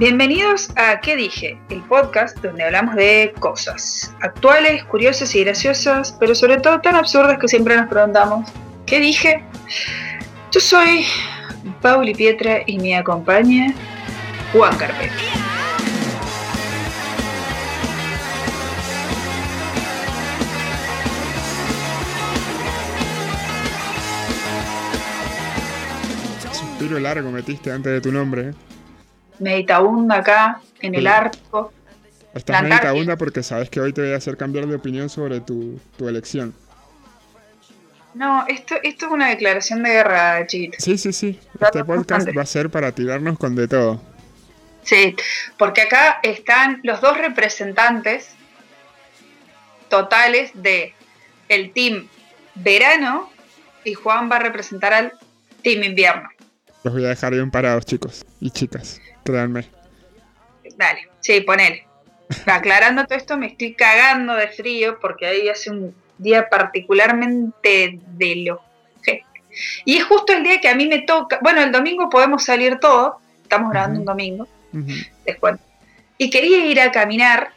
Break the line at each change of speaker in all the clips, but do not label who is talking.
Bienvenidos a ¿Qué dije? El podcast donde hablamos de cosas actuales, curiosas y graciosas, pero sobre todo tan absurdas que siempre nos preguntamos ¿Qué dije? Yo soy Pauli Pietra y me acompaña Juan Carpet.
Largo metiste antes de tu nombre. ¿eh?
Meditabunda acá, en el
Sí.
arco.
Estás meditabunda porque sabes que hoy te voy a hacer cambiar de opinión sobre tu, tu elección.
No, esto, esto es una declaración de guerra, chiquito.
Sí, sí, sí. Este podcast va a ser para tirarnos con de todo.
Sí, porque acá están los dos representantes totales de el team verano y Juan va a representar al team invierno.
Los voy a dejar bien parados, chicos y chicas. Créanme.
Dale, sí, ponele. Aclarando todo esto, me estoy cagando de frío porque ahí hace un día particularmente de lo. Y es justo el día que a mí me toca. Bueno, el domingo podemos salir todos. Estamos grabando un domingo. Les cuento. Y quería ir a caminar.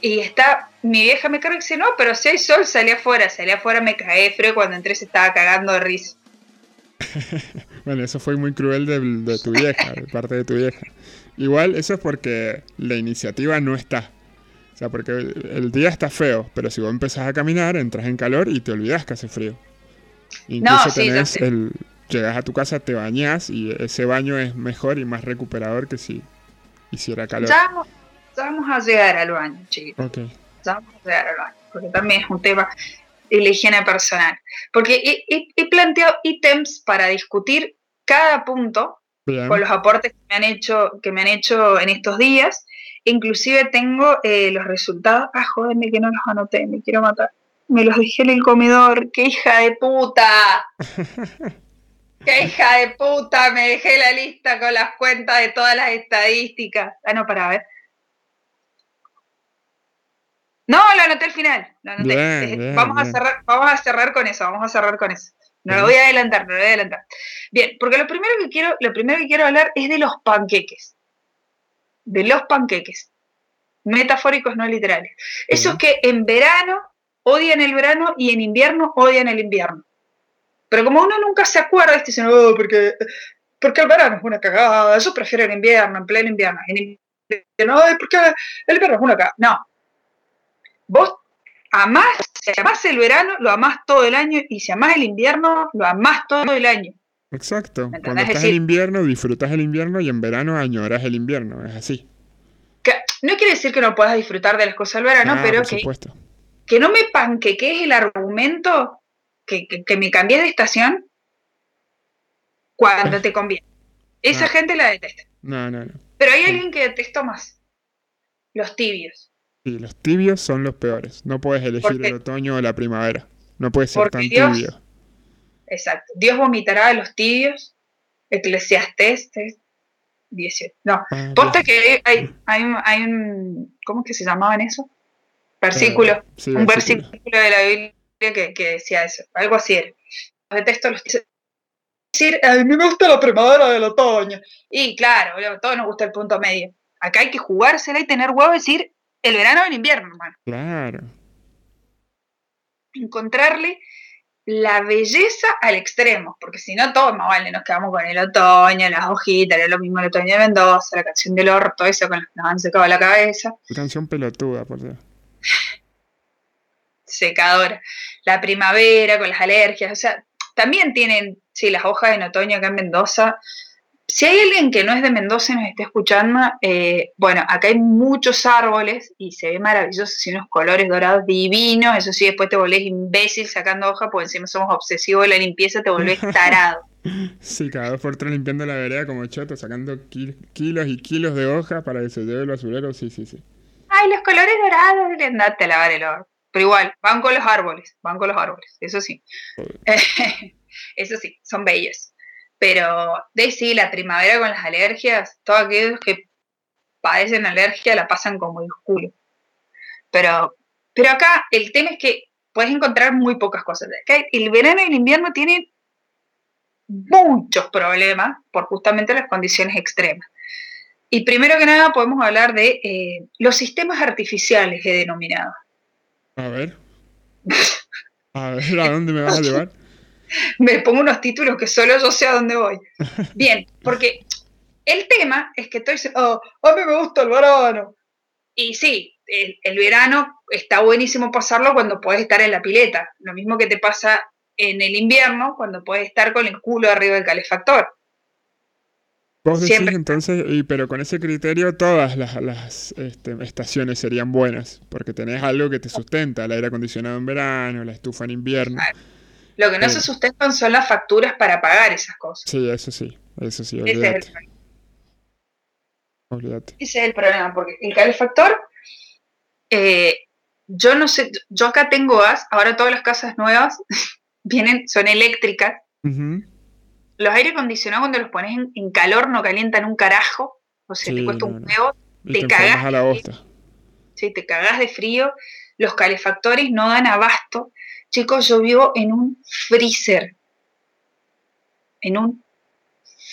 Y está, mi vieja me carga y dice, no, pero si hay sol, salí afuera. Salí afuera, me cagué frío. Cuando entré se estaba cagando de risa.
Bueno, eso fue muy cruel de, de tu vieja, de parte de tu vieja. Igual, eso es porque la iniciativa no está. O sea, porque el, día está feo, pero si vos empezás a caminar, entras en calor y te olvidás que hace frío. Incluso
yo
tenés el. Llegas a tu casa, te bañás y ese baño es mejor y más recuperador que si hiciera calor.
Ya vamos, ya vamos a llegar al baño, chicos.
Ok.
Ya vamos a llegar al baño. Porque también es un tema de la higiene personal. Porque he, he- he planteado ítems para discutir cada punto
Bien.
con los aportes que me han hecho, que me han hecho en estos días. Inclusive tengo eh, los resultados. Ah, joderme que no los anoté, me quiero matar. Me los dejé en el comedor. ¡Qué hija de puta! ¡Qué hija de puta! Me dejé la lista con las cuentas de todas las estadísticas. Ah, no, para ver. No, lo anoté al final. Lo anoté.
Bien,
Eh,
bien,
vamos, a cerrar, vamos a cerrar con eso, vamos a cerrar con eso. No lo voy a adelantar, no lo voy a adelantar. Bien, porque lo primero que quiero, lo primero que quiero hablar es de los panqueques. De los panqueques. Metafóricos, no literales. Esos que en verano odian el verano y en invierno odian el invierno. Pero como uno nunca se acuerda, este dicen, oh, porque, porque el verano es una cagada, yo prefiero el invierno, en pleno invierno. En invierno, "Ay, porque el invierno es una cagada. No. Vos amás, si amás el verano, lo amás todo el año, y si amás el invierno, lo amás todo el año.
Exacto.
¿Me
Cuando estás
Es
en invierno, disfrutas el invierno y en verano añoras el invierno. Es así.
Que no quiere decir que no puedas disfrutar de las cosas del verano,
Ah,
pero que,
supuesto.
que no me panqueques el argumento que, que, que me cambié de estación cuando te conviene. Esa
Ah.
gente la detesta.
No, no, no.
Pero hay alguien que detesto más. Los tibios.
Sí, los tibios son los peores. No puedes elegir
Porque-
el otoño o la primavera. No puedes ser tan
Dios-
tibio.
Exacto. Dios vomitará a los tibios. Eclesiastés 18. No.
Ah,
Posta que hay, hay, un- hay un. ¿Cómo es que se llamaban eso? Versículo.
Eh, sí,
un
versículo.
versículo de la Biblia que, que decía eso. Algo así era. Detesto los. Decir, a mí me gusta la primavera del otoño. Y claro, a todos nos gusta el punto medio. Acá hay que jugársela y tener huevo y decir el verano o el invierno, hermano.
Claro.
encontrarle la belleza al extremo, porque si no, todo más vale, nos quedamos con el otoño, las hojitas, era lo mismo el otoño de Mendoza, la canción del orto, eso con nos han secado la cabeza,
canción pelotuda, por Dios.
secadora, la primavera con las alergias, o sea, también tienen, sí, las hojas en otoño acá en Mendoza. Si hay alguien que no es de Mendoza y nos está escuchando, eh, bueno, acá hay muchos árboles y se ve maravilloso, y unos colores dorados divinos, eso sí, después te volvés imbécil sacando hojas, porque encima somos obsesivos de la limpieza, te volvés tarado.
Sí, cada dos por tres limpiando la vereda como choto, sacando ki- kilos y kilos de hojas para que se lleve el basurero. Sí, sí, sí.
Ay, los colores dorados, andate a lavar el orto. Pero igual, van con los árboles, van con los árboles, eso sí. eso sí, son bellos. Pero de sí, la primavera con las alergias, todos aquellos que padecen alergia la pasan como el culo. Pero, pero acá el tema es que puedes encontrar muy pocas cosas. Acá el verano y el invierno tienen muchos problemas por justamente las condiciones extremas. Y primero que nada podemos hablar de eh, los sistemas artificiales, he denominado.
A ver. A ver, ¿a dónde me vas a llevar?
me pongo unos títulos que solo yo sé a dónde voy. Bien, porque el tema es que estoy diciendo, oh, a mí me gusta el verano. Y sí, el, verano está buenísimo pasarlo cuando puedes estar en la pileta. Lo mismo que te pasa en el invierno cuando puedes estar con el culo arriba del calefactor.
Vos decís entonces, y, pero con ese criterio todas las, este, estaciones serían buenas, porque tenés algo que te sustenta, el aire acondicionado en verano, la estufa en invierno.
Lo que no se sustentan son las facturas para pagar esas cosas.
Sí, eso sí, eso sí,
Ese es, el Ese es el problema, porque el calefactor, eh, yo no sé, yo acá tengo gas, ahora todas las casas nuevas vienen, son eléctricas. Los aire acondicionados cuando los pones en, calor no calientan un carajo, o sea, te cuesta un huevo, te, cagas.
A
Sí, te cagas de frío, los calefactores no dan abasto. Chicos, yo vivo en un freezer. En un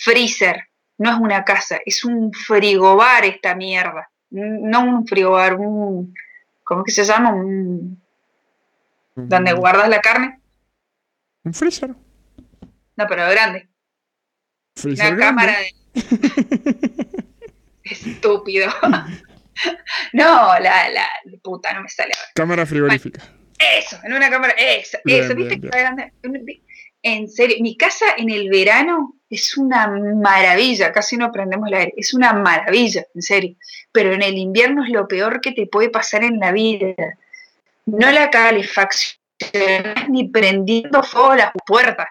freezer. No es una casa, es un frigobar esta mierda. No un frigobar, un. ¿Cómo que se llama? Un. ¿Donde guardas la carne?
Un freezer.
No, pero grande. Una cámara de... Estúpido. no, la, la puta, no me sale
Cámara frigorífica.
Eso, en una cámara, eso, eso, viste En serio, mi casa en el verano es una maravilla, casi no prendemos el aire, es una maravilla, en serio. Pero en el invierno es lo peor que te puede pasar en la vida. No la calefacción, ni prendiendo fuego las puertas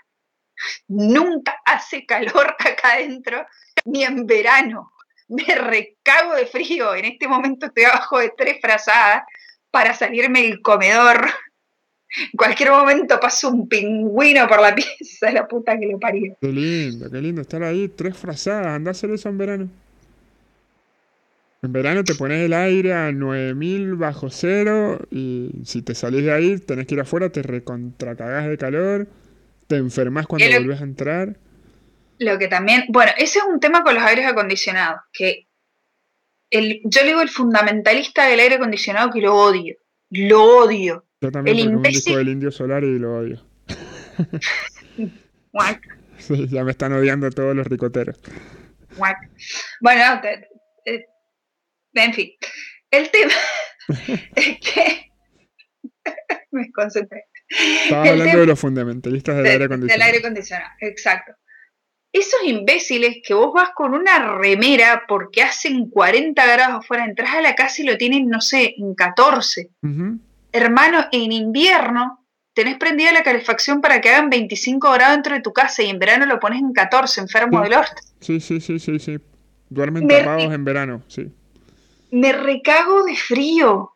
Nunca hace calor acá adentro, ni en verano. Me recago de frío. En este momento estoy abajo de tres frazadas para salirme del comedor. En cualquier momento paso un pingüino por la pieza, la puta que le parió.
Qué lindo, qué lindo estar ahí, tres frazadas. Andá a hacer eso en verano. En verano te pones el aire a 9000 bajo cero y si te salís de ahí, tenés que ir afuera, te recontracagás de calor. Te enfermas cuando vuelves a entrar.
Lo que también, bueno, ese es un tema con los aires acondicionados, que el, yo le digo el fundamentalista del aire acondicionado que lo odio, lo odio.
Yo también el un disco del Indio Solar y lo odio. sí, ya me están odiando todos los ricoteros.
Bueno, en fin, el tema es que me concentré.
Estabas hablando de los fundamentalistas del aire acondicionado.
Del aire acondicionado, exacto. Esos imbéciles que vos vas con una remera porque hacen 40 grados afuera, entras a la casa y lo tienen, no sé, en 14. Hermano, en invierno tenés prendida la calefacción para que hagan 25 grados dentro de tu casa y en verano lo pones en 14, enfermo del orto.
Sí, sí, sí, sí, sí. Duermen tapados en verano, sí.
Me recago de frío.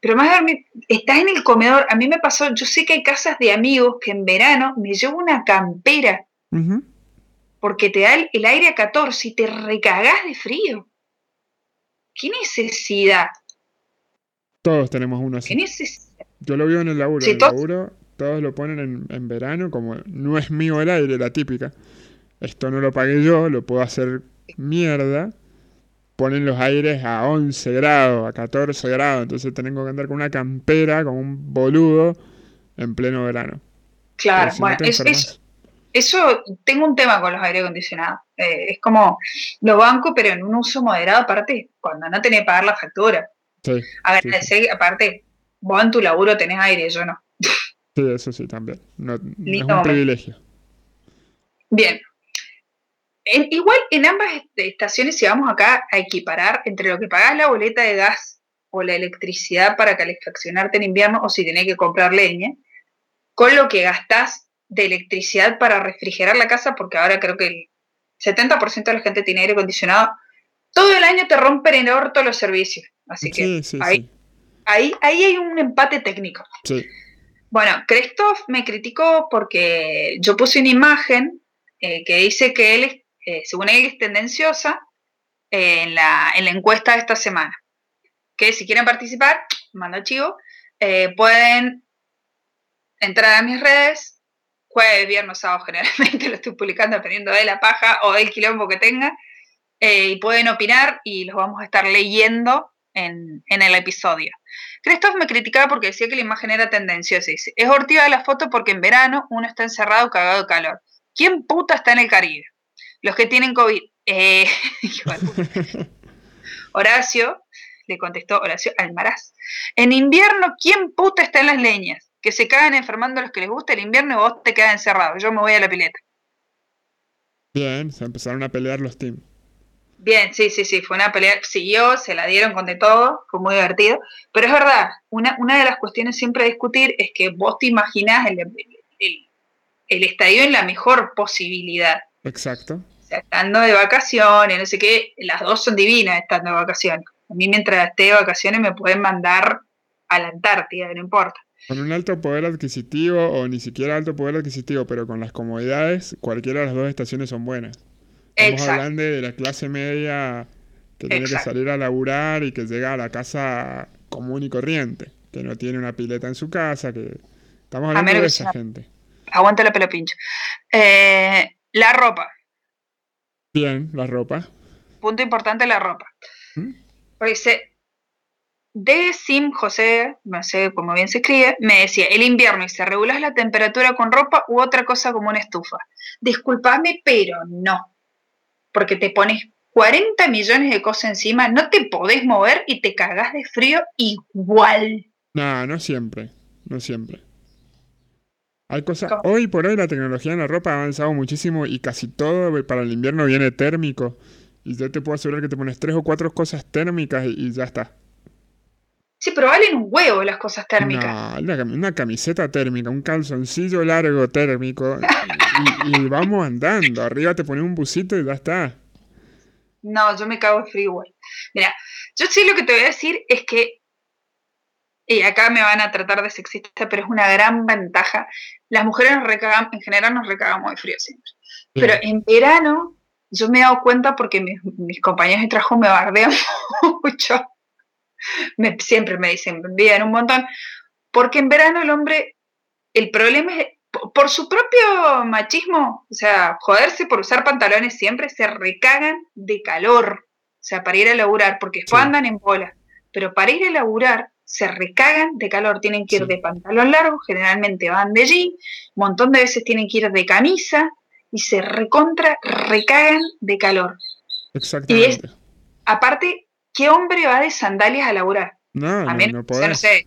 Pero más dormir, estás en el comedor. A mí me pasó, yo sé que hay casas de amigos que en verano me llevo una campera. Porque te da el, aire a 14 y te recagás de frío. ¿Qué necesidad?
Todos tenemos uno así.
¿Qué necesidad?
Yo lo veo en el laburo. en el laburo todos lo ponen en, en, verano, como no es mío el aire, la típica. Esto no lo pagué yo, lo puedo hacer mierda ponen los aires a 11 grados, a 14 grados, entonces tengo que andar con una campera, con un boludo, en pleno verano.
Claro, bueno, eso, tengo un tema con los aires acondicionados. Eh, es como lo banco, pero en un uso moderado, aparte, cuando no tenés que pagar la factura. Sí, Agradecer, aparte, vos en tu laburo tenés aire, yo no.
Sí, eso sí, también. No, es un privilegio.
Bien, igual en ambas estaciones, si vamos acá a equiparar entre lo que pagás la boleta de gas o la electricidad para calefaccionarte en invierno o si tenés que comprar leña, con lo que gastás de electricidad para refrigerar la casa, porque ahora creo que el 70% de la gente tiene aire acondicionado, todo el año te rompen en orto los servicios. Así que ahí, ahí, ahí, hay un empate técnico. Bueno, Christoph me criticó porque yo puse una imagen eh, que dice que él eh, según él, es tendenciosa eh, en, la, encuesta de esta semana. Que si quieren participar, mando chivo, eh, pueden entrar a mis redes, jueves, viernes, sábado, generalmente lo estoy publicando dependiendo de la paja o del quilombo que tenga. eh, y pueden opinar y los vamos a estar leyendo en, el episodio. Christoph me criticaba porque decía que la imagen era tendenciosa. Dice, es hortiva la foto porque en verano uno está encerrado cagado de calor. ¿Quién puta está en el Caribe? Los que tienen COVID. Eh, Horacio, le contestó Horacio Almaraz. En invierno, ¿quién puta está en las leñas? Que se cagan enfermando a los que les gusta el invierno y vos te quedas encerrado. Yo me voy a la pileta.
Bien, se empezaron a pelear los teams.
Bien, sí, sí, sí, fue una pelea, siguió, se la dieron con de todo, fue muy divertido. Pero es verdad, una, una de las cuestiones siempre a discutir es que vos te imaginás el, el, estadio en la mejor posibilidad.
Exacto.
O sea, estando de vacaciones, no sé qué, las dos son divinas estando de vacaciones. A mí mientras esté de vacaciones me pueden mandar a la Antártida, no importa.
Con un alto poder adquisitivo o ni siquiera alto poder adquisitivo, pero con las comodidades, cualquiera de las dos estaciones son buenas. Estamos hablando de la clase media que tiene que salir a laburar y que llega a la casa común y corriente, que no tiene una pileta en su casa, que estamos hablando de esa gente.
Aguanta la pelo pincho. Eh, la ropa.
Bien, la ropa.
Punto importante, la ropa. ¿Mm? Porque dice, de Sim José, no sé cómo bien se escribe, me decía, el invierno y se regulas la temperatura con ropa u otra cosa como una estufa. Disculpame, pero no porque te pones 40 millones de cosas encima, no te podés mover y te cagas de frío igual.
No, no siempre, no siempre. Hay cosas. Hoy por hoy la tecnología en la ropa ha avanzado muchísimo y casi todo para el invierno viene térmico. Y yo te puedo asegurar que te pones tres o cuatro cosas térmicas y, ya está.
Sí, pero valen un huevo las cosas térmicas.
No, una, camiseta térmica, un calzoncillo largo térmico. y, vamos andando. Arriba te pones un busito y ya está.
No, yo me cago de frío igual. Mira, yo sí lo que te voy a decir es que, y acá me van a tratar de sexista, pero es una gran ventaja. Las mujeres nos recagan, en general nos recagamos de frío siempre. Pero en verano, yo me he dado cuenta porque mis, compañeros de trabajo me bardean mucho. siempre me dicen, bien un montón. Porque en verano el hombre, el problema es por su propio machismo, o sea, joderse por usar pantalones siempre, se recagan de calor, o sea, para ir a laburar, porque después andan en bola, pero para ir a laburar se recagan de calor, tienen que ir de pantalón largo, generalmente van de jean, un montón de veces tienen que ir de camisa y se recontra, recagan de calor.
Exactamente.
Y aparte, ¿qué hombre va de sandalias a laburar?
No, no, no, no
sé,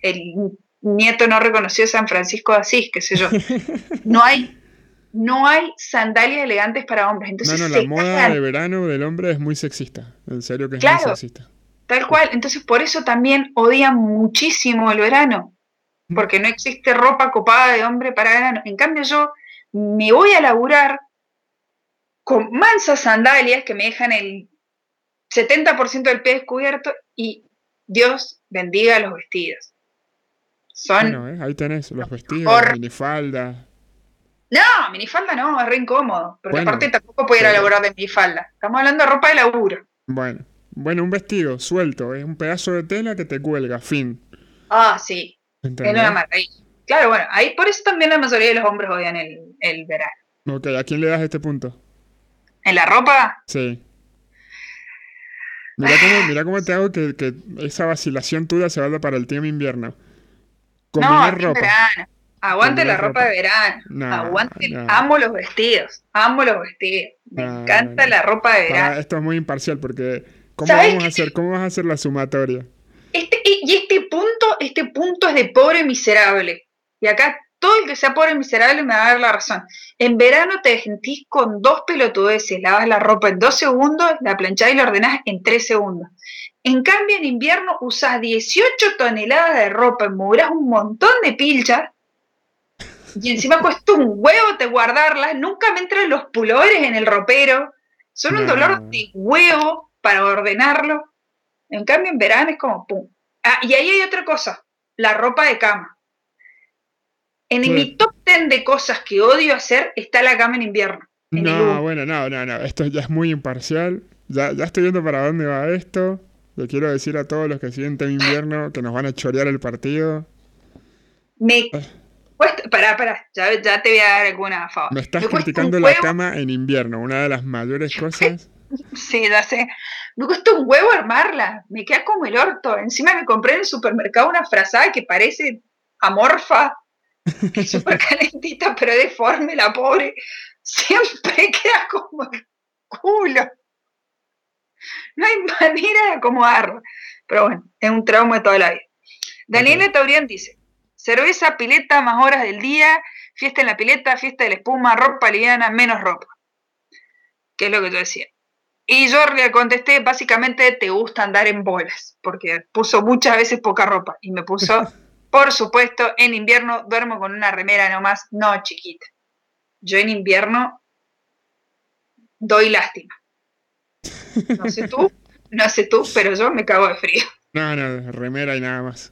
el nieto no reconoció San Francisco de Asís, qué sé yo. No hay, no hay sandalias elegantes para hombres. Entonces
no, no, la moda de verano del hombre es muy sexista. En serio que es muy sexista.
Tal cual. Entonces por eso también odian muchísimo el verano. Mm. Porque no existe ropa copada de hombre para verano. En cambio yo me voy a laburar con mansas sandalias que me dejan el 70% del pie descubierto y Dios bendiga los vestidos.
Bueno, ¿eh? ahí tenés los vestidos, minifalda.
No, minifalda no, es re incómodo. Porque aparte tampoco puedo ir a laburar de minifalda. Estamos hablando de ropa de laburo.
Bueno, bueno, un vestido suelto, es un pedazo de tela que te cuelga, fin.
Ah, sí. Es una maravilla. Claro, bueno, ahí por eso también la mayoría de los hombres odian el, el verano.
Ok, ¿a quién le das este punto?
¿En la ropa?
Sí. Mira cómo, mira cómo te hago que, que esa vacilación tuya se vaya para el tiempo invierno
no, ropa. verano. Aguante la ropa, de verano. Aguante. Amo los vestidos. Amo los vestidos. Me encanta la ropa de verano.
esto es muy imparcial porque ¿cómo vamos a hacer? ¿Cómo vas a hacer la sumatoria?
Este, y este punto, este punto es de pobre miserable. Y acá todo el que sea pobre miserable me va a dar la razón. En verano te sentís con dos pelotudeces, lavas la ropa en dos segundos, la planchás y la ordenás en tres segundos. En cambio, en invierno usas 18 toneladas de ropa, moverás un montón de pilchas y encima cuesta un huevo te guardarlas. Nunca me entran los pulores en el ropero. Son un dolor de huevo para ordenarlo. En cambio, en verano es como pum. Ah, y ahí hay otra cosa: la ropa de cama. En mi top 10 de cosas que odio hacer está la cama en invierno.
no, bueno, no, no, no. Esto ya es muy imparcial. Ya, ya estoy viendo para dónde va esto. Le quiero decir a todos los que sienten invierno que nos van a chorear el partido.
Me ah. cuesta, pará, pará, ya, te voy a dar alguna
favor. Me estás criticando la cama en invierno, una de las mayores cosas.
Sí, ya sé. Me cuesta un huevo armarla. Me queda como el orto. Encima me compré en el supermercado una frazada que parece amorfa. Súper calentita, pero deforme, la pobre. Siempre queda como culo. No hay manera de acomodarla. Pero bueno, es un trauma de toda la vida. Daniela Taurian dice, cerveza, pileta, más horas del día, fiesta en la pileta, fiesta de la espuma, ropa liviana, menos ropa. ¿Qué es lo que yo decía? Y yo le contesté, básicamente, te gusta andar en bolas, porque puso muchas veces poca ropa. Y me puso, por supuesto, en invierno duermo con una remera nomás, no chiquita. Yo en invierno doy lástima. No sé tú, no sé tú, pero yo me cago de frío.
No, no, remera y nada más.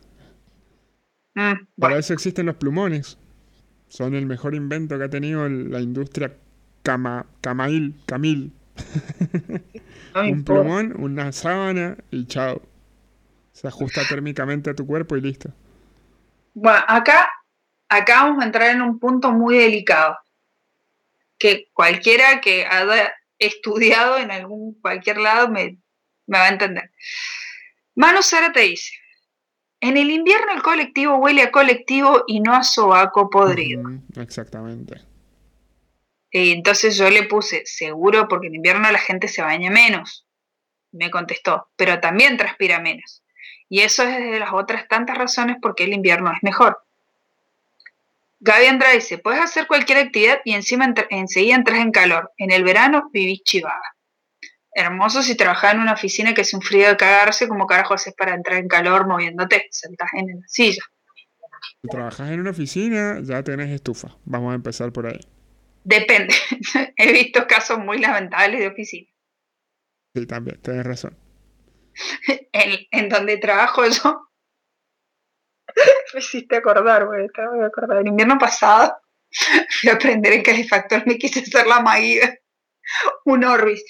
Mm, Para eso existen los plumones. Son el mejor invento que ha tenido la industria cama, camail, camil. un plumón, una sábana y chao. Se ajusta térmicamente a tu cuerpo y listo.
Bueno, acá, acá vamos a entrar en un punto muy delicado. Que cualquiera que haya estudiado en algún cualquier lado me, va a entender. Manu Sara te dice, en el invierno el colectivo huele a colectivo y no a sobaco podrido.
exactamente.
Y entonces yo le puse, seguro porque en invierno la gente se baña menos. Me contestó, pero también transpira menos. Y eso es de las otras tantas razones por qué el invierno es mejor. Gaby Andrade dice, puedes hacer cualquier actividad y encima enseguida entras en calor. En el verano vivís chivada. Hermoso si trabajas en una oficina que es un frío de cagarse, como carajo haces para entrar en calor moviéndote, sentás en la silla.
Si trabajas en una oficina, ya tenés estufa. Vamos a empezar por ahí.
Depende. He visto casos muy lamentables de oficina.
Sí, también, tienes razón.
En, en donde trabajo yo, me hiciste acordar, güey, voy a acordar. El invierno pasado fui a aprender el calefactor, me quise hacer la maída, un Orbis.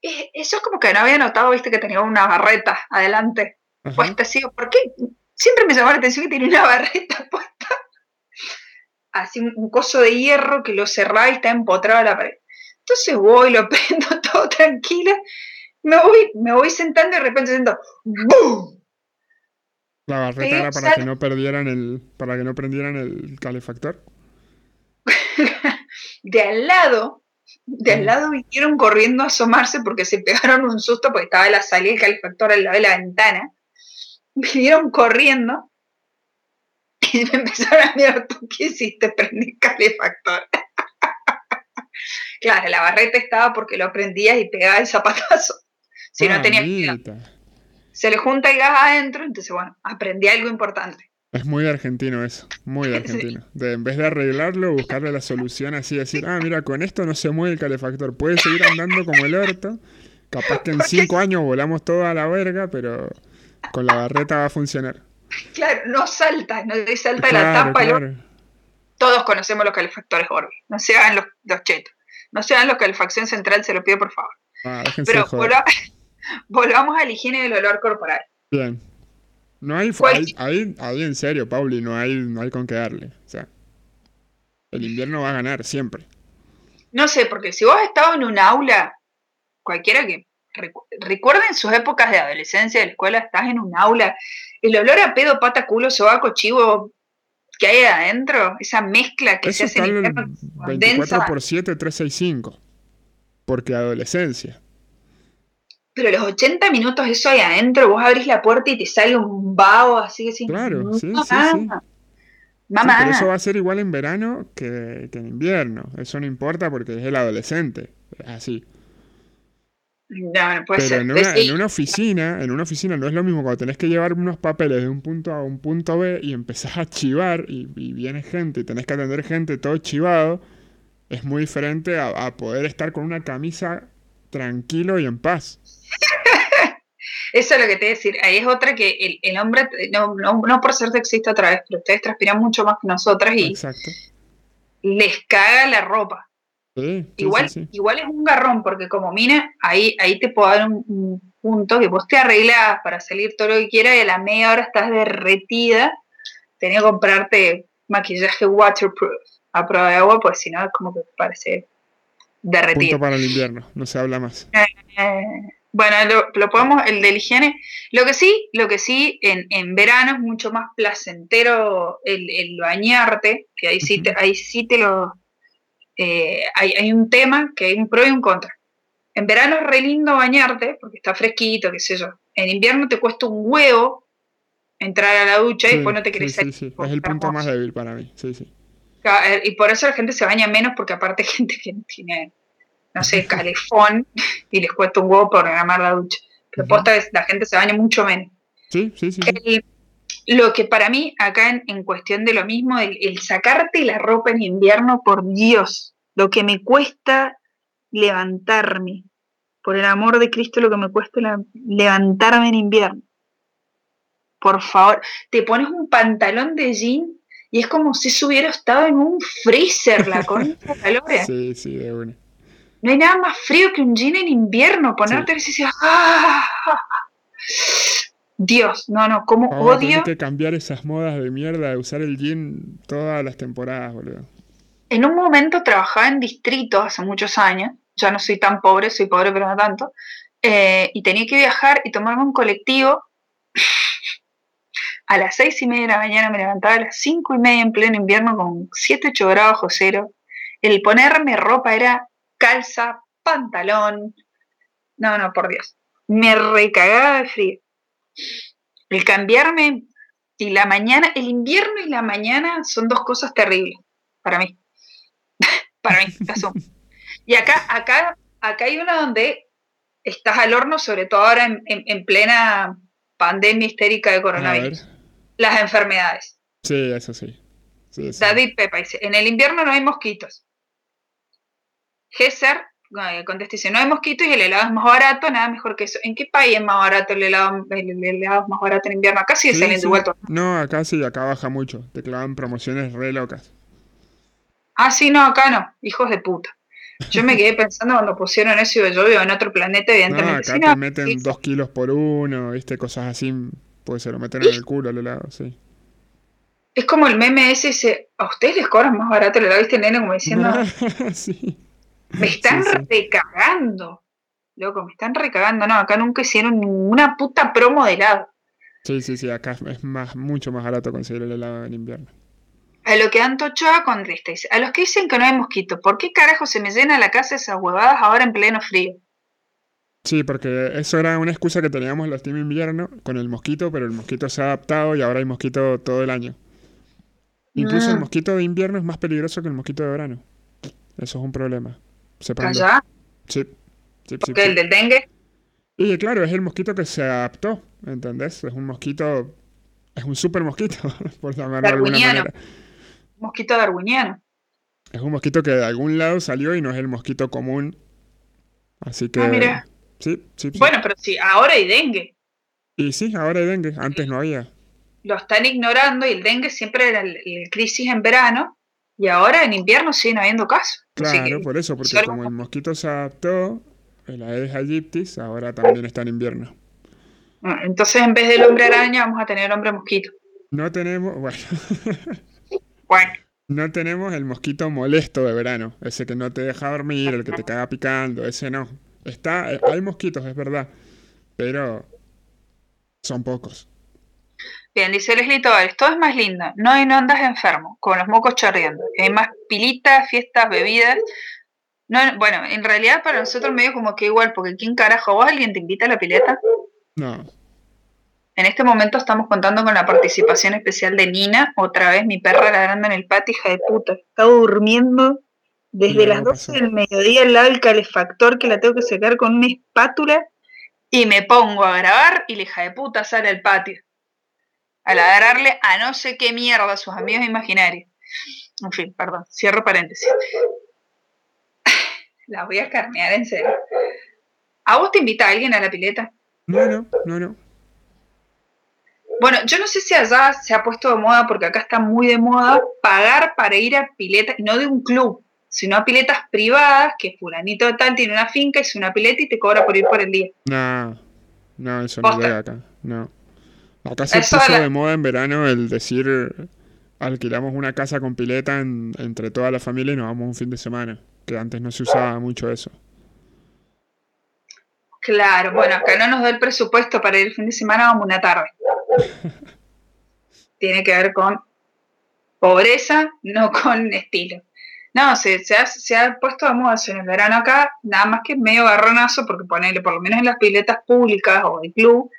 eso es como que no había notado, viste, que tenía una barreta adelante puesta así. ¿Por qué? Siempre me llamó la atención que tenía una barreta puesta. Así un, coso de hierro que lo cerraba y está empotrado a la pared. Entonces voy, lo prendo todo tranquila. Me voy, me voy sentando y de repente siento ¡BUM!
La barreta era para que no perdieran el, para que no prendieran el calefactor.
de al lado, de al lado vinieron corriendo a asomarse porque se pegaron un susto porque estaba la salida del calefactor al lado de la ventana. Vinieron corriendo y me empezaron a mirar, ¿tú qué hiciste? Prendí el calefactor. claro, la barreta estaba porque lo prendías y pegaba el zapatazo. Si no tenía se le junta el gas adentro, entonces bueno, aprendí algo importante.
Es muy argentino eso, muy argentino. De, en vez de arreglarlo, buscarle la solución así, decir, ah, mira, con esto no se mueve el calefactor, puede seguir andando como el orto. Capaz que en cinco años volamos todo a la verga, pero con la barreta va a funcionar.
Claro, no salta, no salta la tapa. Todos conocemos los calefactores Orbi, no se hagan los, los chetos, no se hagan los calefacción central, se lo pido por favor. Ah, pero Volvamos a la higiene del olor corporal.
Bien. No hay, hay, hay, en serio, Pauli, no hay, no hay con qué darle. O sea, el invierno va a ganar siempre.
No sé, porque si vos has estado en un aula, cualquiera que recuerden sus épocas de adolescencia, de la escuela, estás en un aula, el olor a pedo, pata, culo, sobaco, chivo que hay adentro, esa mezcla que se hace en invierno,
24 por 7, 365. Porque adolescencia.
Pero los 80 minutos eso ahí adentro, vos abrís la puerta y te sale un vaho así que
Claro, sí, sí, sí. Mamá. pero eso va a ser igual en verano que, en invierno. Eso no importa porque es el adolescente. Así.
No, no puede
pero
ser.
En una, en una oficina, en una oficina no es lo mismo cuando tenés que llevar unos papeles de un punto A a un punto B y empezás a chivar y, viene gente y tenés que atender gente todo chivado. Es muy diferente a poder estar con una camisa tranquilo y en paz.
Eso es lo que te decir. Ahí es otra que el, hombre, no, no, por ser sexista otra vez, pero ustedes transpiran mucho más que nosotras y les caga la ropa. igual, igual es un garrón, porque como mina, ahí, ahí te puedo dar un, punto que vos te arreglas para salir todo lo que quieras y a la media hora estás derretida. Tenés que comprarte maquillaje waterproof a prueba de agua, pues si no es como que parece derretido.
Punto para el invierno, no se habla más.
Eh, bueno, lo, lo, podemos, el de la higiene. Lo que sí, lo que sí, en, en verano es mucho más placentero el, el bañarte, que ahí sí te, ahí sí te lo. Eh, hay, hay, un tema que hay un pro y un contra. En verano es re lindo bañarte, porque está fresquito, qué sé yo. En invierno te cuesta un huevo entrar a la ducha
sí,
y después no te querés
sí, sí, sí. Es el punto más débil para mí, sí, sí.
Y por eso la gente se baña menos, porque aparte hay gente que tiene no sé, calefón y les cuesta un huevo programar la ducha. Pero posta es, la gente se baña mucho menos.
Sí, sí, sí.
El, lo que para mí, acá en, en cuestión de lo mismo, el, el, sacarte la ropa en invierno, por Dios, lo que me cuesta levantarme. Por el amor de Cristo, lo que me cuesta la, levantarme en invierno. Por favor, te pones un pantalón de jean y es como si se hubiera estado en un freezer la concha calor.
Sí, sí, de una.
No hay nada más frío que un jean en invierno. Ponerte sí. y decir, ¡ah! Dios, no, no, como
Vamos
odio.
Hay que cambiar esas modas de mierda de usar el jean todas las temporadas, boludo.
En un momento trabajaba en distrito hace muchos años. Ya no soy tan pobre, soy pobre, pero no tanto. Eh, y tenía que viajar y tomarme un colectivo. A las seis y media de la mañana me levantaba a las cinco y media en pleno invierno con 7, 8 grados bajo cero. El ponerme ropa era calza, pantalón. No, no, por Dios. Me recagaba de frío. El cambiarme y la mañana, el invierno y la mañana son dos cosas terribles para mí. para mí, eso. Y acá, acá, acá hay una donde estás al horno, sobre todo ahora en, en, en plena pandemia histérica de coronavirus. Las enfermedades.
Sí, eso sí. sí, sí.
David Pepa dice, en el invierno no hay mosquitos. Gesser contesta dice, no hay mosquitos y el helado es más barato, nada mejor que eso. ¿En qué país es más barato el helado? El, el helado es más barato en invierno. Acá sigue sí, saliendo
sí.
igual.
No, acá sí, acá baja mucho. Te clavan promociones re locas.
Ah, sí, no, acá no. Hijos de puta. Yo me quedé pensando cuando pusieron eso y yo vivo en otro planeta, evidentemente.
No, acá
sí,
te
no,
meten
sí.
dos kilos por uno, viste, cosas así, pues se lo meten en el culo el helado, sí.
Es como el meme ese, dice, ¿a ustedes les cobran más barato el helado? ¿Viste el nene como diciendo,
sí.
Me están
Sí, sí.
recagando? Loco, me están recagando. No, acá nunca hicieron ninguna puta promo de helado.
Sí, sí, sí, acá es más, mucho más barato conseguir el helado en invierno.
A lo que Anto Ochoa contesta, dice, a los que dicen que no hay mosquito, ¿por qué carajo se me llena la casa esas huevadas ahora en pleno frío?
Sí, porque eso era una excusa que teníamos los team invierno con el mosquito, pero el mosquito se ha adaptado y ahora hay mosquito todo el año. Incluso el
Mm.
mosquito de invierno es más peligroso que el mosquito de verano. Eso es un problema. Sepanlo.
¿Allá?
Sí. Sí, sí,
el del dengue,
Y claro, es el mosquito que se adaptó, ¿entendés? Es un mosquito, es un super mosquito, por llamarlo de alguna manera.
mosquito darwiniano.
Es un mosquito que de algún lado salió y no es el mosquito común. Así que...
Ah, mira.
Sí, sí, sí.
Bueno, pero sí, ahora hay dengue.
Y sí, ahora hay dengue, antes no había.
Lo están ignorando y el dengue siempre era el, el crisis en verano y ahora en invierno siguen habiendo casos.
Claro, por eso, porque
solo-
como el mosquito se adaptó, el Aedes aegyptis ahora también está en invierno.
Ah, Entonces, en vez del hombre araña, vamos a tener hombre mosquito.
No tenemos, bueno,
Bueno,
no tenemos el mosquito molesto de verano, ese que no te deja dormir, el que te caga picando, ese no. Está, eh, hay mosquitos, es verdad, pero son pocos.
Bien, dice Leslie Tavares, todo es más lindo, no y no andas enfermo, con los mocos chorreando. Hay más pilitas, fiestas, bebidas. No, bueno, en realidad para nosotros medio como que igual, porque ¿quién carajo? ¿Vos alguien te invita a la pileta?
No,
En este momento estamos contando con la participación especial de Nina, otra vez mi perra ladrando en el patio, hija de puta. Está durmiendo desde
No,
las
no
12
pasó.
del mediodía al lado del calefactor que la tengo que sacar con una espátula y me pongo a grabar y la hija de puta sale al patio a ladrarle a no sé qué mierda a sus amigos imaginarios. En fin, perdón, cierro paréntesis. La voy a carnear en serio. ¿A vos te invita alguien a la pileta?
no, no, no, no.
Bueno, yo no sé si allá se ha puesto de moda, porque acá está muy de moda, pagar para ir a piletas, y no de un club, sino a piletas privadas, que fulanito de tal tiene una finca, es una pileta y te cobra por ir por el día.
No, no, eso no llega acá, no. Acá se
Eso
puso
la-
de moda en verano el decir alquilamos una casa con pileta en- entre toda la familia y nos vamos un fin de semana. que antes no se usaba mucho eso.
Claro, bueno, acá no nos da el presupuesto para ir el fin de semana, vamos una tarde. Tiene que ver con pobreza, no con estilo. No, se, se, ha, se ha puesto de moda en el verano acá, nada más que medio garronazo, porque ponerle por lo menos en las piletas públicas o el club,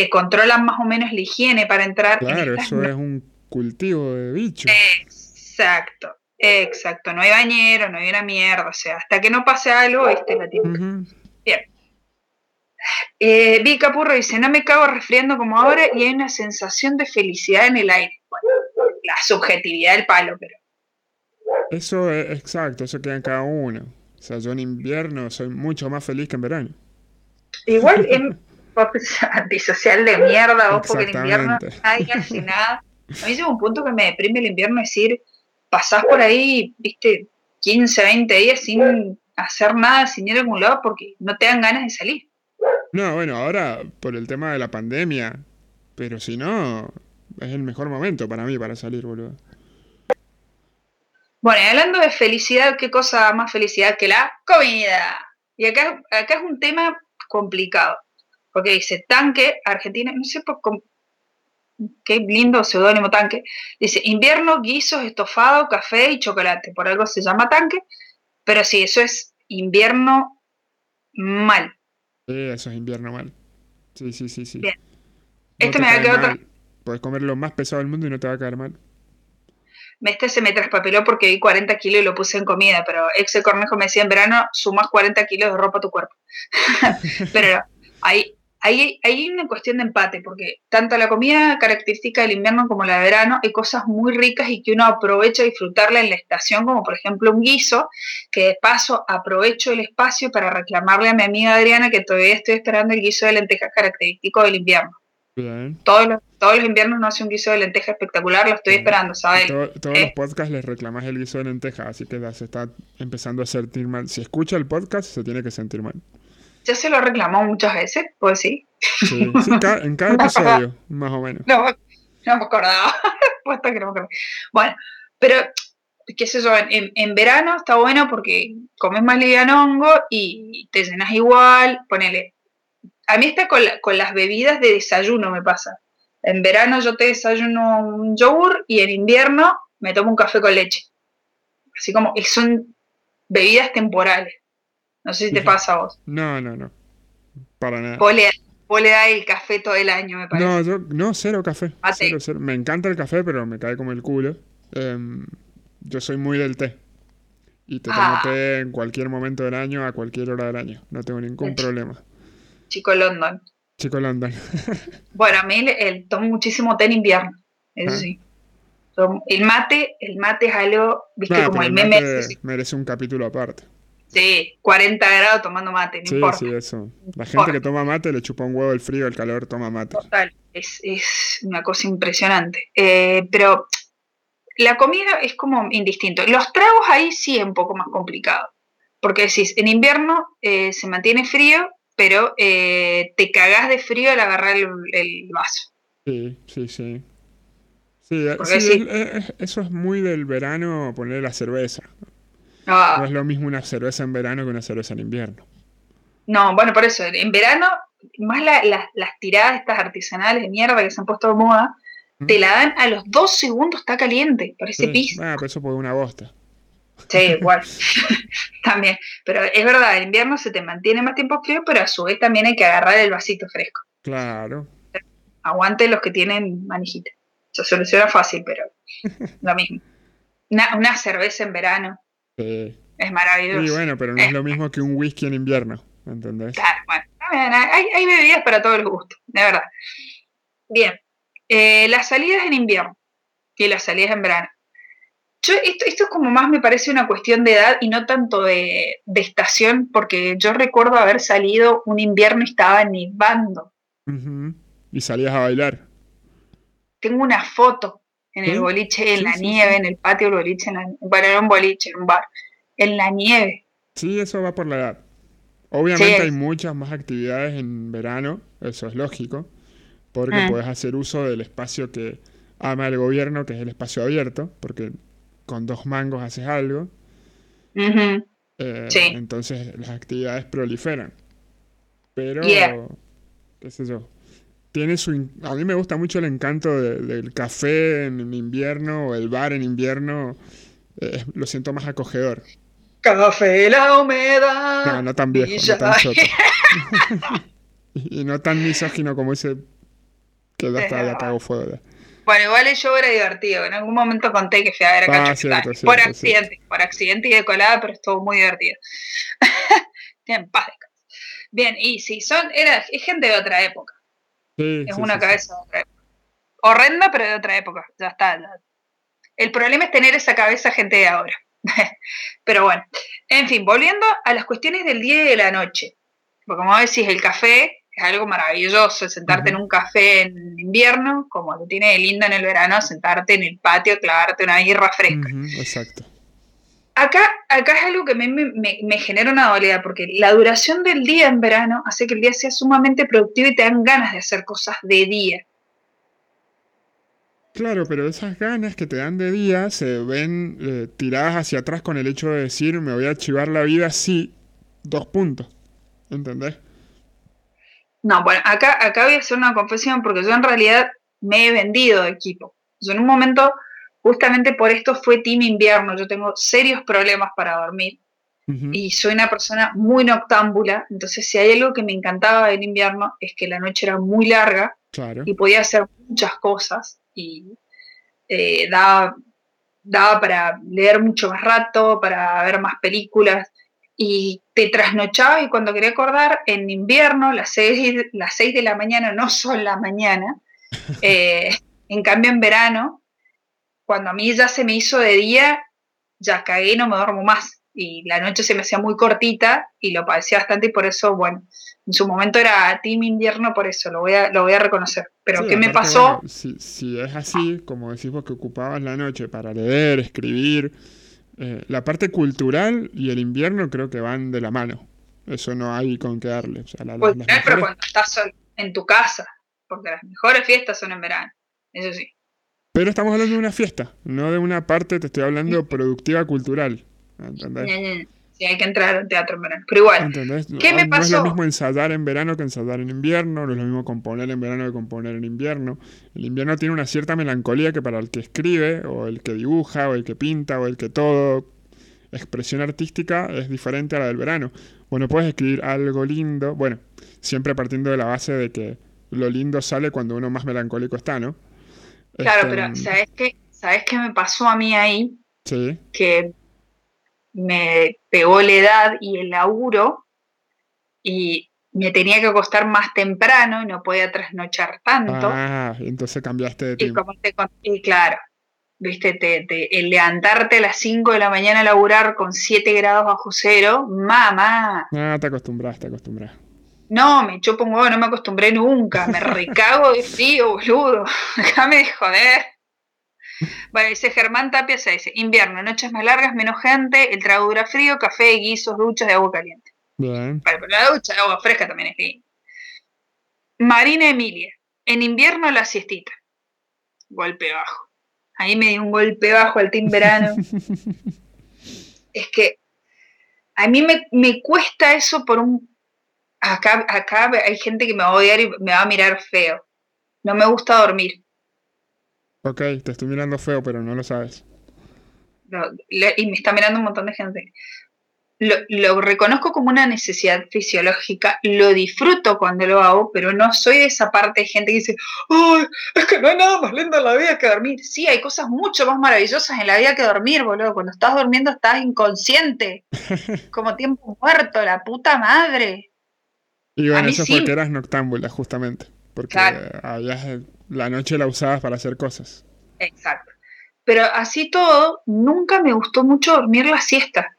te controlan más o menos la higiene para entrar.
Claro, eso es un cultivo de bichos.
Exacto, exacto. No hay bañero, no hay una mierda. O sea, hasta que no pase algo, este la tiene. Bien. Eh, Vi Capurro dice, no me cago resfriando como ahora y hay una sensación de felicidad en el aire. Bueno, la subjetividad del palo, pero...
Eso es exacto, eso queda en cada uno. O sea, yo en invierno soy mucho más feliz que en verano.
Igual en antisocial de mierda, vos porque en invierno nadie hace nada. A mí llega un punto que me deprime el invierno, es decir, pasás por ahí, viste, 15, 20 días sin hacer nada, sin ir a algún lado, porque no te dan ganas de salir.
No, bueno, ahora por el tema de la pandemia, pero si no, es el mejor momento para mí para salir, boludo.
Bueno, y hablando de felicidad, ¿qué cosa más felicidad que la comida? Y acá, acá es un tema complicado, porque dice tanque, Argentina, no sé por qué lindo seudónimo tanque, dice invierno, guisos, estofado, café y chocolate, por algo se llama tanque, pero sí, eso es invierno mal.
Sí, eso es invierno mal. Sí, sí, sí, sí.
Bien. Esto me va a quedar otra.
Puedes comer lo más pesado del mundo y no te va a caer mal.
Este se me traspapeló porque vi 40 kilos y lo puse en comida, pero ex Cornejo me decía en verano sumas 40 kilos de ropa a tu cuerpo. pero hay, hay, hay una cuestión de empate, porque tanto la comida característica del invierno como la de verano hay cosas muy ricas y que uno aprovecha a disfrutarla en la estación, como por ejemplo un guiso, que de paso aprovecho el espacio para reclamarle a mi amiga Adriana que todavía estoy esperando el guiso de lentejas característico del invierno. Todos los, todos los inviernos no hace un guiso de lenteja espectacular, lo estoy esperando, ¿sabes?
todos los eh. podcasts les reclamas el guiso de lenteja, así que se está empezando a sentir mal. Si escucha el podcast, se tiene que sentir mal.
Ya se lo reclamó muchas veces, pues sí.
Sí, en cada episodio, más o menos.
No, no me acordaba. que no me acordaba. Bueno, pero, qué sé yo, en, en, verano está bueno porque comes más livianongo y te llenas igual, ponele. A mí está con, con las bebidas de desayuno me pasa. En verano yo te desayuno un yogur y en invierno me tomo un café con leche. Así como son bebidas temporales. No sé si te pasa a vos.
No, no, no. Para nada.
Vos le, da el café todo el año, me parece.
No, yo, no, cero café. Cero, cero. Me encanta el café, pero me cae como el culo. Em, yo soy muy del té. Y te tomo ah. té en cualquier momento del año, a cualquier hora del año. No tengo ningún problema.
Chico London.
Chico London.
bueno, a mí el, tomo muchísimo té en invierno. Eso ah. sí. El mate, el mate es algo, viste, como el meme.
merece un capítulo aparte.
Sí, 40 grados tomando mate, no sí, importa.
Sí, eso. La gente que toma mate le chupa un huevo el frío, el calor toma mate.
Total, es, es una cosa impresionante. Eh, pero la comida es como indistinto. Los tragos ahí sí es un poco más complicado. Porque decís, en invierno eh, se mantiene frío, pero eh, te cagás de frío al agarrar el, vaso.
Sí, sí, sí. Sí, eso es muy del verano poner la cerveza. Ah. No es lo mismo una cerveza en verano que una cerveza en invierno.
No, bueno, por eso, en verano, más las tiradas estas artesanales de mierda que se han puesto de moda, te la dan a los dos segundos, está caliente, parece sí. pis.
Ah, pero eso fue una bosta.
Sí, igual. también. Pero es verdad, en invierno se te mantiene más tiempo frío, pero a su vez también hay que agarrar el vasito fresco.
Claro.
Aguante los que tienen manijita. Se soluciona fácil, pero lo mismo. una cerveza en verano. Es maravilloso.
Sí, bueno, pero no es, lo mismo que un whisky en invierno, ¿entendés?
Claro, bueno, hay, hay bebidas para todos los gustos, de verdad. Bien, eh, las salidas en invierno y las salidas en verano. Yo, esto, esto es como más me parece una cuestión de edad y no tanto de, estación, porque yo recuerdo haber salido un invierno y estaba nevando.
Y salías a bailar.
Tengo una foto en el boliche, en la nieve, en el patio del boliche, en bueno, era un boliche, en un bar, en la nieve.
Sí, eso va por la edad. Obviamente hay muchas más actividades en verano, eso es lógico, porque ah. puedes hacer uso del espacio que ama el gobierno, que es el espacio abierto, porque con dos mangos haces algo. Eh,
Sí.
Entonces las actividades proliferan. Pero,
Yeah.
qué sé yo. Tiene su, a mí me gusta mucho el encanto de- del café en invierno o el bar en invierno. eh, lo siento más acogedor.
Café, la humedad.
No, no tan viejo,
y
no tan choto. y, no tan misógino como ese que ya
Es
está, ya cago fuego. ya.
Bueno, igual el show era divertido. En algún momento conté que fui a ver a
Ah,
Cacho
cierto,
Castaño.
cierto,
Por
cierto.
accidente, por accidente y de colada, pero estuvo muy divertido. Tienen paz descanso. Bien, y sí, son, era, es gente de otra época.
Sí,
Es
sí,
una
sí,
cabeza de otra época. Horrenda, pero de otra época. Ya está. ya. El problema es tener esa cabeza gente de ahora. pero bueno. En fin, volviendo a las cuestiones del día y de la noche. Porque como decís, el café es algo maravilloso. Sentarte en un café en invierno, como lo tiene de lindo en el verano, sentarte en el patio, clavarte una birra fresca.
Exacto.
Acá, acá es algo que me, me- me- genera una dualidad, porque la duración del día en verano hace que el día sea sumamente productivo y te dan ganas de hacer cosas de día.
Claro, pero esas ganas que te dan de día se ven eh, tiradas hacia atrás con el hecho de decir me voy a archivar la vida así, dos puntos. ¿Entendés?
No, bueno, acá, acá voy a hacer una confesión porque yo en realidad me he vendido de equipo. Yo en un momento, justamente por esto fue Team Invierno. Yo tengo serios problemas para dormir y soy una persona muy noctámbula. Entonces, si hay algo que me encantaba del invierno es que la noche era muy larga
Claro.
y podía hacer muchas cosas y eh, daba, daba para leer mucho más rato, para ver más películas y te trasnochaba y cuando quería acordar, en invierno las 6, las seis de la mañana no son la mañana, eh, en cambio en verano, cuando a mí ya se me hizo de día, ya cagué y no me duermo más y la noche se me hacía muy cortita y lo padecía bastante y por eso, bueno, en su momento era team invierno por eso, lo voy a, lo voy a reconocer. Pero
Sí,
¿qué me pasó?
bueno, si, si es así, como decís vos que ocupabas la noche para leer, escribir, eh, la parte cultural y el invierno creo que van de la mano. Eso no hay con qué darle. O sea, la-
Pues,
las
pero cuando estás en tu casa, porque las mejores fiestas son en verano, eso sí.
Pero estamos hablando de una fiesta, no de una parte, te estoy hablando productiva cultural. ¿Entendés?
Sí, hay que entrar al teatro en verano. Pero igual,
¿Entendés?
¿Qué me
No es lo mismo ensayar en verano que ensayar en invierno, no es lo mismo componer en verano que componer en invierno. El invierno tiene una cierta melancolía que para el que escribe, o el que dibuja, o el que pinta, o el que todo, expresión artística es diferente a la del verano. Bueno, puedes escribir algo lindo, bueno, siempre partiendo de la base de que lo lindo sale cuando uno más melancólico está, ¿no?
Claro,
Este,
pero ¿sabes qué? ¿Sabes qué me pasó a mí ahí?
Sí.
Que me pegó la edad y el laburo y me tenía que acostar más temprano y no podía trasnochar tanto.
Ah, entonces cambiaste de
Y
tiempo.
como te con- y claro, viste, te, te- el levantarte a las 5 de la mañana a laburar con 7 grados bajo cero, mamá,
Ah, te acostumbras, te acostumbras.
No, me chupo un huevo, no me acostumbré nunca, me recago de frío, boludo, déjame de joder. Bueno, dice Germán Tapia, se dice, invierno, noches más largas, menos gente, el trago dura frío, café, guisos, duchas de agua caliente.
Bien.
Vale, pero la ducha de agua fresca también es linda. Marina Emilia, en invierno la siestita. Golpe bajo. Ahí me dio un golpe bajo al team verano. es que a mí me, me cuesta eso por un... Acá, acá hay gente que me va a odiar y me va a mirar feo. No me gusta dormir.
Ok, te estoy mirando feo, pero no lo sabes.
Le- y me está mirando un montón de gente. Lo, lo reconozco como una necesidad fisiológica, lo disfruto cuando lo hago, pero no soy de esa parte de gente que dice, ¡ay! Es que no hay nada más lindo en la vida que dormir. Sí, hay cosas mucho más maravillosas en la vida que dormir, boludo. Cuando estás durmiendo estás inconsciente, como tiempo muerto, la puta madre.
Y bueno, eso
sí.
porque eras noctámbula, justamente. Porque
Claro.
habías, la noche la usabas para hacer cosas.
Exacto. Pero así todo, nunca me gustó mucho dormir la siesta.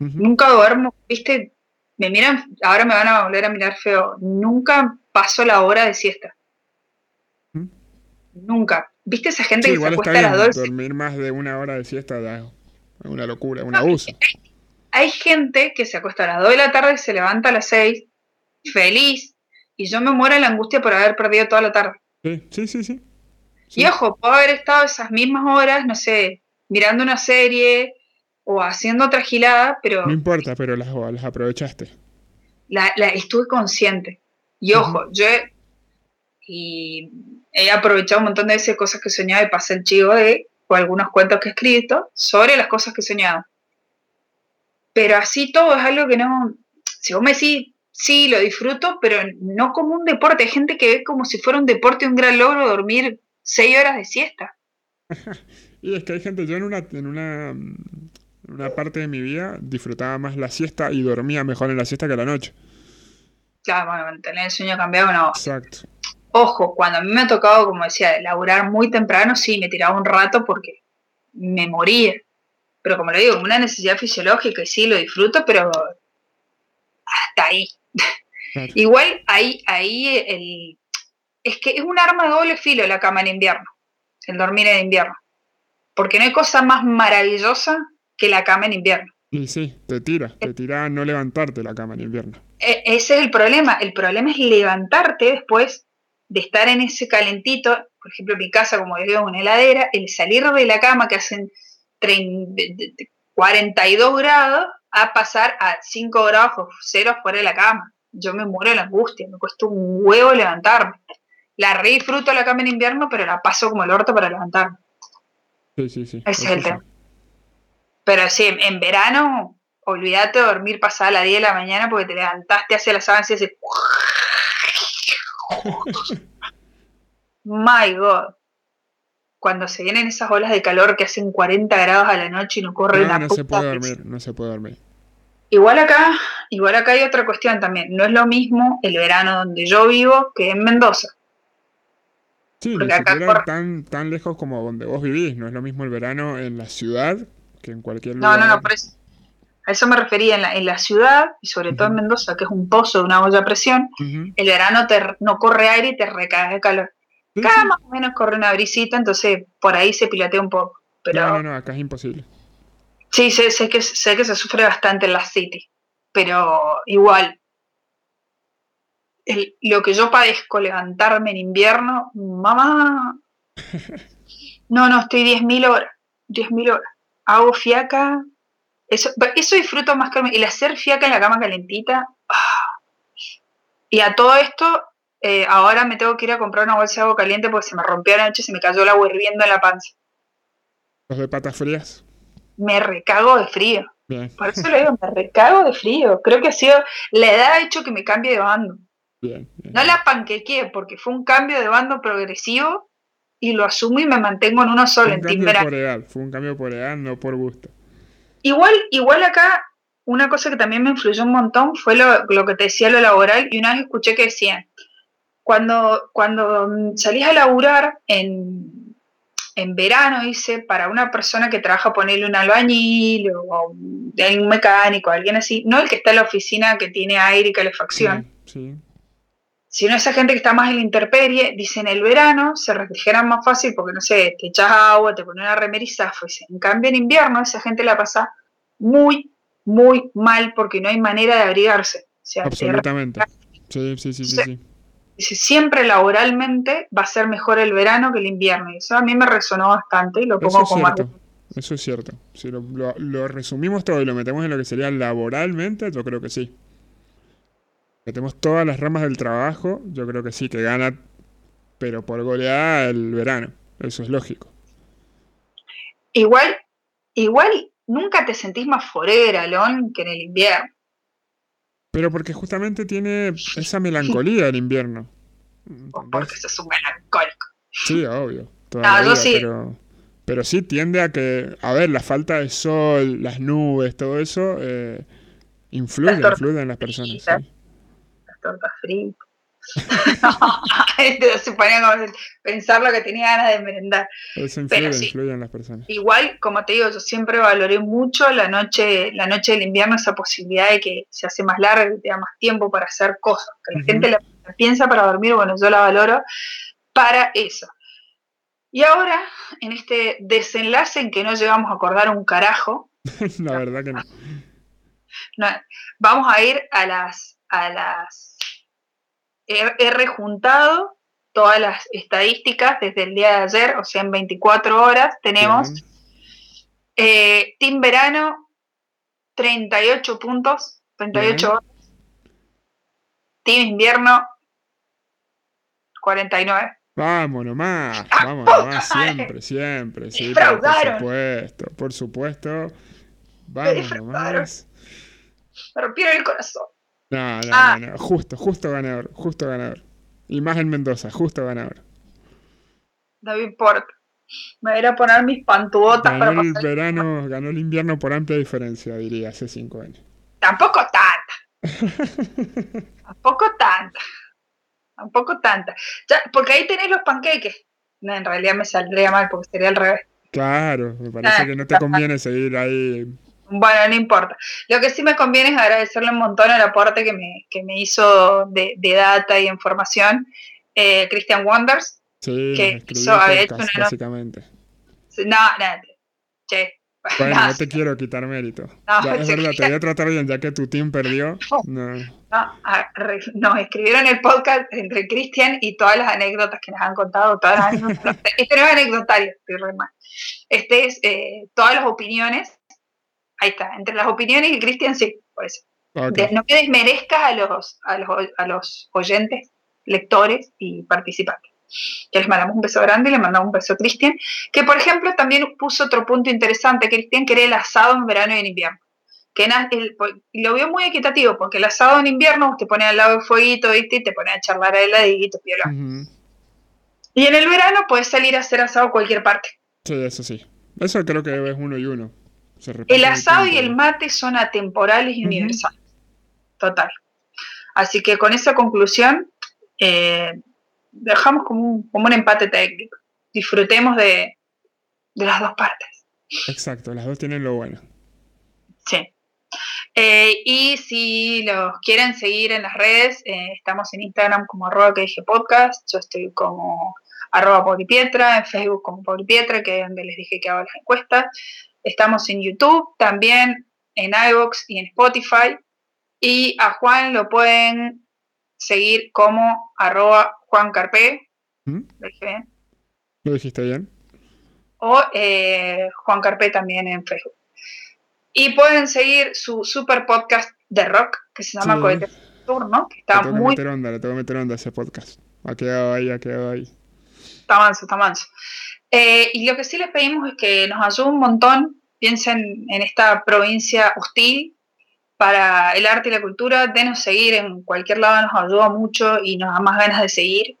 Ujú.
Nunca duermo, viste, me miran, ahora me van a volver a mirar feo. Nunca paso la hora de siesta.
¿Mm?
Nunca. ¿Viste esa gente
Sí,
que se acuesta a
bien.
las 12?
Dormir más de una hora de siesta es una locura, un abuso.
Hay gente que se acuesta a las 2 de la tarde y se levanta a las 6, feliz, y yo me muero de la angustia por haber perdido toda la tarde.
Sí, sí, sí. sí.
Y ojo, puedo haber estado esas mismas horas, no sé, mirando una serie o haciendo otra gilada, pero...
No importa, pero las, las aprovechaste.
La, la, estuve consciente. Y ojo, yo he, y he aprovechado un montón de veces cosas que soñaba y pasé el chivo de o algunos cuentos que he escrito sobre las cosas que he soñado. Pero así todo es algo que no, si vos me decís, sí, lo disfruto, pero no como un deporte. Hay gente que ve como si fuera un deporte, un gran logro dormir seis horas de siesta.
y es que hay gente, yo en una, en una, una parte de mi vida disfrutaba más la siesta y dormía mejor en la siesta que la noche.
Claro, bueno, tener el sueño cambiado no.
Exacto.
Ojo, cuando a mí me ha tocado, como decía, laburar muy temprano, sí, me tiraba un rato porque me moría. Pero como le digo, una necesidad fisiológica y sí, lo disfruto, pero hasta ahí. Igual ahí, ahí el, es que es un arma de doble filo la cama en invierno, el dormir en invierno. Porque no hay cosa más maravillosa que la cama en invierno.
Y sí, te tira, te tira a no levantarte la cama en invierno.
E, ese es el problema. El problema es levantarte después de estar en ese calentito, por ejemplo, en mi casa, como digo, una heladera, el salir de la cama que hacen 42 grados a pasar a 5 grados o 0 fuera de la cama. Yo me muero de la angustia, me cuesta un huevo levantarme. La re disfruto la cama en invierno, pero la paso como el orto para levantarme.
Sí, sí, sí.
Ese es el tema. Pero sí, en verano, olvídate de dormir pasada las 10 de la mañana porque te levantaste hacia las sábanas y haces... My God. Cuando se vienen esas olas de calor que hacen 40 grados a la noche y no corre
no, no se puede dormir, no se puede dormir.
Igual acá, igual acá hay otra cuestión también. No es lo mismo el verano donde yo vivo que en Mendoza.
Sí, Porque acá tan, tan lejos como donde vos vivís. No es lo mismo el verano en la ciudad que en cualquier lugar.
No, no, no, por eso. A eso me refería en la, en la ciudad, y sobre todo en Mendoza, que es un pozo de una olla a presión, el verano te, no corre aire y te recae de calor. Acá más o menos corre una brisita, entonces por ahí se pilatea un poco. Pero...
No, no, no, acá es imposible.
Sí, sé, sé, que, sé que se sufre bastante en la City, pero igual, lo que yo padezco levantarme en invierno, mamá, no, no, estoy 10.000 horas, 10.000 horas. Hago fiaca, eso, eso disfruto más que el hacer fiaca en la cama calentita. Ah. Y a todo esto, eh, ahora me tengo que ir a comprar una bolsa de agua caliente porque se me rompió anoche y se me cayó el agua hirviendo en la panza.
¿Los de patas frías?
Me recago de frío. Por eso le digo, me recago de frío. Creo que ha sido, la edad ha hecho que me cambie de bando. no la panquequé porque fue un cambio de bando progresivo y lo asumo y me mantengo en uno solo,
en Por fue un cambio por edad, no por gusto.
Igual, igual acá, una cosa que también me influyó un montón fue lo, que te decía lo laboral, y una vez escuché que decían, cuando, cuando salís a laburar en, en verano, dice, para una persona que trabaja ponerle un albañil o, un mecánico, alguien así, no el que está en la oficina que tiene aire y calefacción, sino esa gente que está más en la interperie, dice en el verano se refrigeran más fácil porque, no sé, te echas agua, te pones una remeriza, En cambio, en invierno esa gente la pasa muy, muy mal porque no hay manera de abrigarse.
Absolutamente. Sí, sí, sí, sí,
Siempre laboralmente va a ser mejor el verano que el invierno. Y eso a mí me resonó bastante y lo pongo como
cierto. Eso es cierto. Si lo resumimos todo y lo metemos en lo que sería laboralmente, yo creo que sí metemos todas las ramas del trabajo, yo creo que sí, que gana, pero por goleada el verano. Eso es lógico.
Igual, igual nunca te sentís más forera, Alon, que en el invierno.
Pero porque justamente tiene esa melancolía el invierno.
Porque sos un melancólico.
Sí, obvio. no, sí. Pero, pero, sí tiende a que, a ver, la falta de sol, las nubes, todo eso, eh, influye, influye en las personas. Sí
tortas fritas. se ponía como pensar lo que tenía ganas de merendar.
Eso influye, en las personas.
Igual, como te digo, yo siempre valoré mucho la noche, la noche del invierno, esa posibilidad de que se hace más larga, y te da más tiempo para hacer cosas. Que la gente la, piensa para dormir, bueno, yo la valoro para eso. Y ahora, en este desenlace en que no llegamos a acordar un carajo.
la verdad que no.
Vamos a ir a las, a las he, rejuntado todas las estadísticas desde el día de ayer, o sea, en 24 horas tenemos Eh, Team Verano, 38 puntos, 38 horas. Team Invierno, 49.
Vamos nomás, vamos nomás, siempre, siempre, sí, por supuesto, por supuesto. Vamos nomás.
Me rompieron el corazón.
No, no, ah. no, justo, justo ganador, justo ganador. Y más en Mendoza, justo ganador.
No me importa. Me voy a poner mis pantuotas
ganó el verano, ganó el invierno por amplia diferencia, diría, hace cinco años.
Tampoco tanta. Tampoco tanta. Tampoco tanta. porque ahí tenés los panqueques. No, en realidad me saldría mal porque sería al revés.
Claro, me parece que no te conviene seguir ahí.
Bueno, no importa. Lo que sí me conviene es agradecerle un montón el aporte que me, que me hizo de, data y información eh, Christian Wonders.
Sí, que hizo, había hecho una básicamente.
No, no, che,
bueno, no, te quiero quitar mérito. No, es verdad, te voy a tratar bien, ya que tu team perdió. No,
no, escribieron el podcast entre Cristian y todas las anécdotas que nos han contado. Todas las este no es anecdotario, estoy re mal. Este es eh, todas las opiniones. Ahí está, entre las opiniones y Cristian, sí, por eso. no que desmerezcas a los, a los, a los oyentes, lectores y participantes que les mandamos un beso grande y le mandamos un beso a Cristian, que por ejemplo también puso otro punto interesante, Cristian, que era el asado en verano y en invierno. Que lo vio muy equitativo, porque el asado en invierno te pone al lado del fueguito, ¿viste? Y te pone a charlar a heladito, piola. Y en el verano puedes salir a hacer asado a cualquier parte.
Sí, eso sí. Eso creo que es uno y uno.
El asado y el mate son atemporales y universales. Total. Así que con esa conclusión, eh, dejamos como un, como un empate técnico. Disfrutemos de, las dos partes.
Exacto, las dos tienen lo bueno.
Sí. Eh, y si los quieren seguir en las redes, eh, estamos en Instagram como arroba que dije podcast, yo estoy como arroba Pietra, en Facebook como Pietra, que es donde les dije que hago las encuestas. Estamos en YouTube, también en iVoox y en Spotify. Y a Juan lo pueden seguir como arroba Juan Carpe.
¿Mm? ¿Lo dije bien? ¿Lo dijiste bien?
O eh, Juan Carpe también en Facebook. Y pueden seguir su super podcast de rock que se llama Cohete Turno, que está
le
muy.
Meter onda, le tengo que meter onda a ese podcast. Ha quedado ahí, ha quedado ahí.
Está manso, está manso. Eh, y lo que sí les pedimos es que nos ayuden un montón. Piensen en esta provincia hostil para el arte y la cultura, denos seguir en cualquier lado, nos ayuda mucho y nos da más ganas de seguir.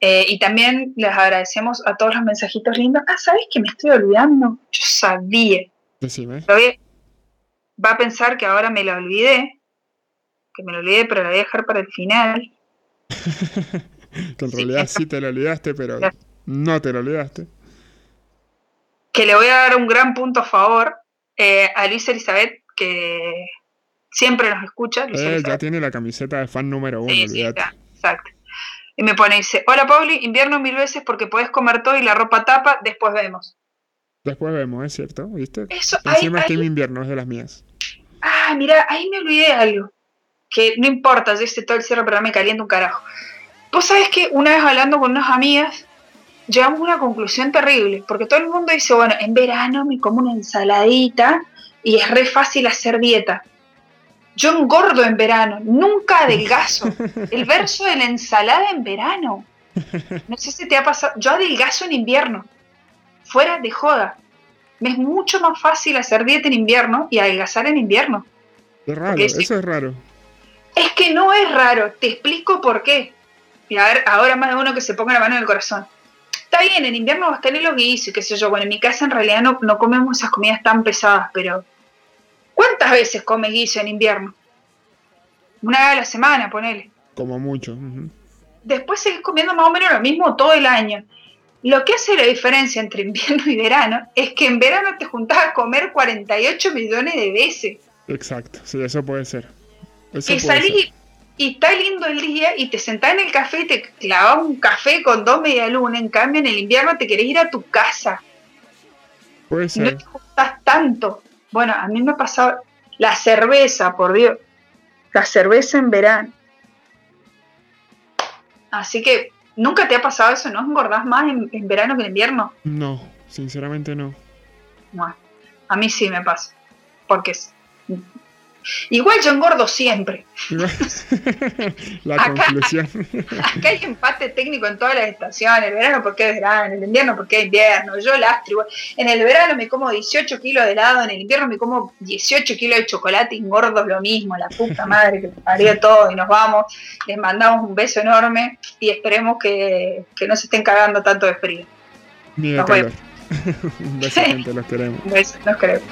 Eh, y también les agradecemos a todos los mensajitos lindos. Ah, ¿sabes que me estoy olvidando? Yo sabía.
Decime.
Va a pensar que ahora me lo olvidé, que me lo olvidé, pero lo voy a dejar para el final.
que en realidad sí te lo olvidaste, pero no te lo olvidaste.
Que le voy a dar un gran punto a favor eh, a Luis Elizabeth, que siempre nos escucha.
Eh, ya tiene la camiseta de fan número uno, sí,
exacto. Y me pone, dice, hola Pauli, invierno mil veces porque puedes comer todo y la ropa tapa, después vemos.
Después vemos, es cierto, ¿viste? Eso, Encima es que mi invierno es de las mías.
Ah, mira, ahí me olvidé de algo. Que no importa, yo hice todo el cierre, pero me calienta un carajo. Vos sabés que una vez hablando con unas amigas, llegamos a una conclusión terrible, porque todo el mundo dice, bueno, en verano me como una ensaladita y es re fácil hacer dieta. Yo engordo en verano, nunca adelgazo. El verso de la ensalada en verano. No sé si te ha pasado. Yo adelgazo en invierno. Fuera de joda. Me es mucho más fácil hacer dieta en invierno y adelgazar en invierno.
Es raro, eso es raro.
Es que no es raro. Te explico por qué. Y a ver, ahora más de uno que se ponga la mano en el corazón. Está bien, en invierno vas a tener lo que hice, qué sé yo. Bueno, en mi casa en realidad no, no comemos esas comidas tan pesadas, pero ¿Cuántas veces come guiso en invierno? Una vez a la semana, ponele.
Como mucho.
Después seguís comiendo más o menos lo mismo todo el año. Lo que hace la diferencia entre invierno y verano es que en verano te juntás a comer 48 millones de veces.
Exacto, sí, eso puede ser.
y salís y está lindo el día y te sentás en el café y te clavas un café con dos media luna. En cambio, en el invierno te querés ir a tu casa.
Puede ser.
no te juntás tanto. Bueno, a mí me ha pasado la cerveza, por Dios. La cerveza en verano. Así que, ¿nunca te ha pasado eso? ¿No engordás más en, verano que en invierno?
No, sinceramente no.
Bueno, A mí sí me pasa. Porque Igual yo engordo siempre.
la conclusión.
Acá hay empate técnico en todas las estaciones. El verano porque es verano, en el invierno porque es invierno. Yo lastro. En el verano me como 18 kilos de helado, en el invierno me como 18 kilos de chocolate y engordo lo mismo. La puta madre que haría todo y nos vamos. Les mandamos un beso enorme y esperemos que, no se estén cagando tanto de frío.
Ni de calor. un beso, gente, los queremos.
Un beso, los queremos.